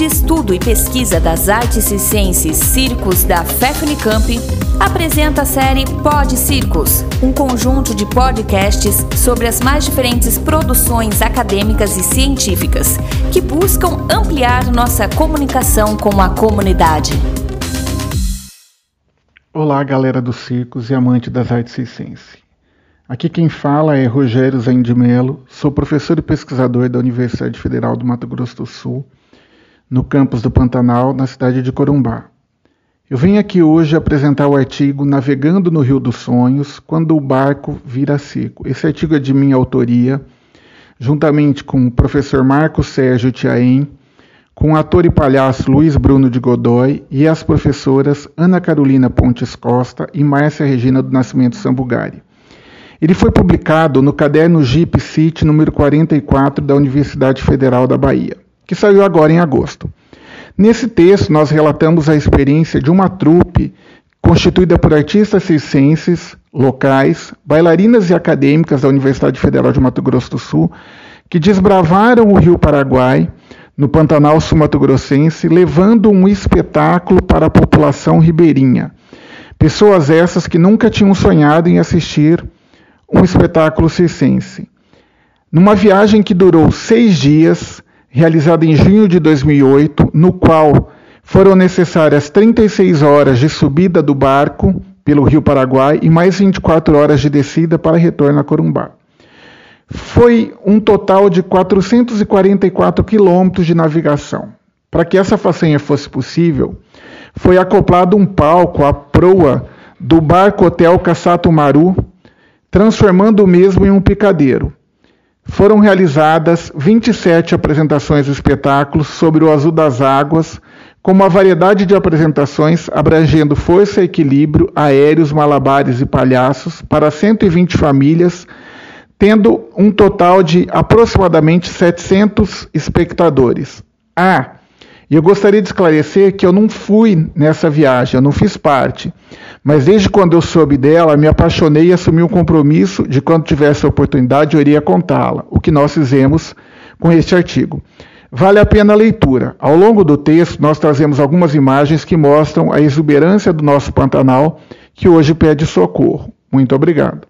de Estudo e Pesquisa das Artes Circenses Circos da FEFUNICAMP, apresenta a série Pod Circos, um conjunto de podcasts sobre as mais diferentes produções acadêmicas e científicas que buscam ampliar nossa comunicação com a comunidade. Olá, galera dos circos e amante das artes circenses. Aqui quem fala é Rogério Mello, sou professor e pesquisador da Universidade Federal do Mato Grosso do Sul, no campus do Pantanal, na cidade de Corumbá. Eu venho aqui hoje apresentar o artigo Navegando no Rio dos Sonhos, quando o barco vira circo. Esse artigo é de minha autoria, juntamente com o professor Marco Sérgio Tiaém, com o ator e palhaço Luiz Bruno de Godoy e as professoras Ana Carolina Pontes Costa e Márcia Regina do Nascimento Sambugari. Ele foi publicado no caderno Jeep City número 44 da Universidade Federal da Bahia, que saiu agora em agosto. Nesse texto, nós relatamos a experiência de uma trupe constituída por artistas circenses locais, bailarinas e acadêmicas da Universidade Federal de Mato Grosso do Sul, que desbravaram o Rio Paraguai no Pantanal Sul-Mato-Grossense, levando um espetáculo para a população ribeirinha. Pessoas essas que nunca tinham sonhado em assistir um espetáculo circense. Numa viagem que durou seis dias, realizada em junho de 2008, no qual foram necessárias 36 horas de subida do barco pelo Rio Paraguai e mais 24 horas de descida para retorno a Corumbá. Foi um total de 444 quilômetros de navegação. Para que essa façanha fosse possível, foi acoplado um palco à proa do barco Hotel Cassato Maru, transformando o mesmo em um picadeiro. Foram realizadas 27 apresentações de espetáculos sobre o azul das águas, com uma variedade de apresentações abrangendo força e equilíbrio, aéreos, malabares e palhaços para 120 famílias, tendo um total de aproximadamente 700 espectadores. Ah, e eu gostaria de esclarecer que eu não fui nessa viagem, eu não fiz parte. Mas desde quando eu soube dela, me apaixonei e assumi um compromisso de quando tivesse a oportunidade eu iria contá-la, o que nós fizemos com este artigo. Vale a pena a leitura. Ao longo do texto, nós trazemos algumas imagens que mostram a exuberância do nosso Pantanal, que hoje pede socorro. Muito obrigado.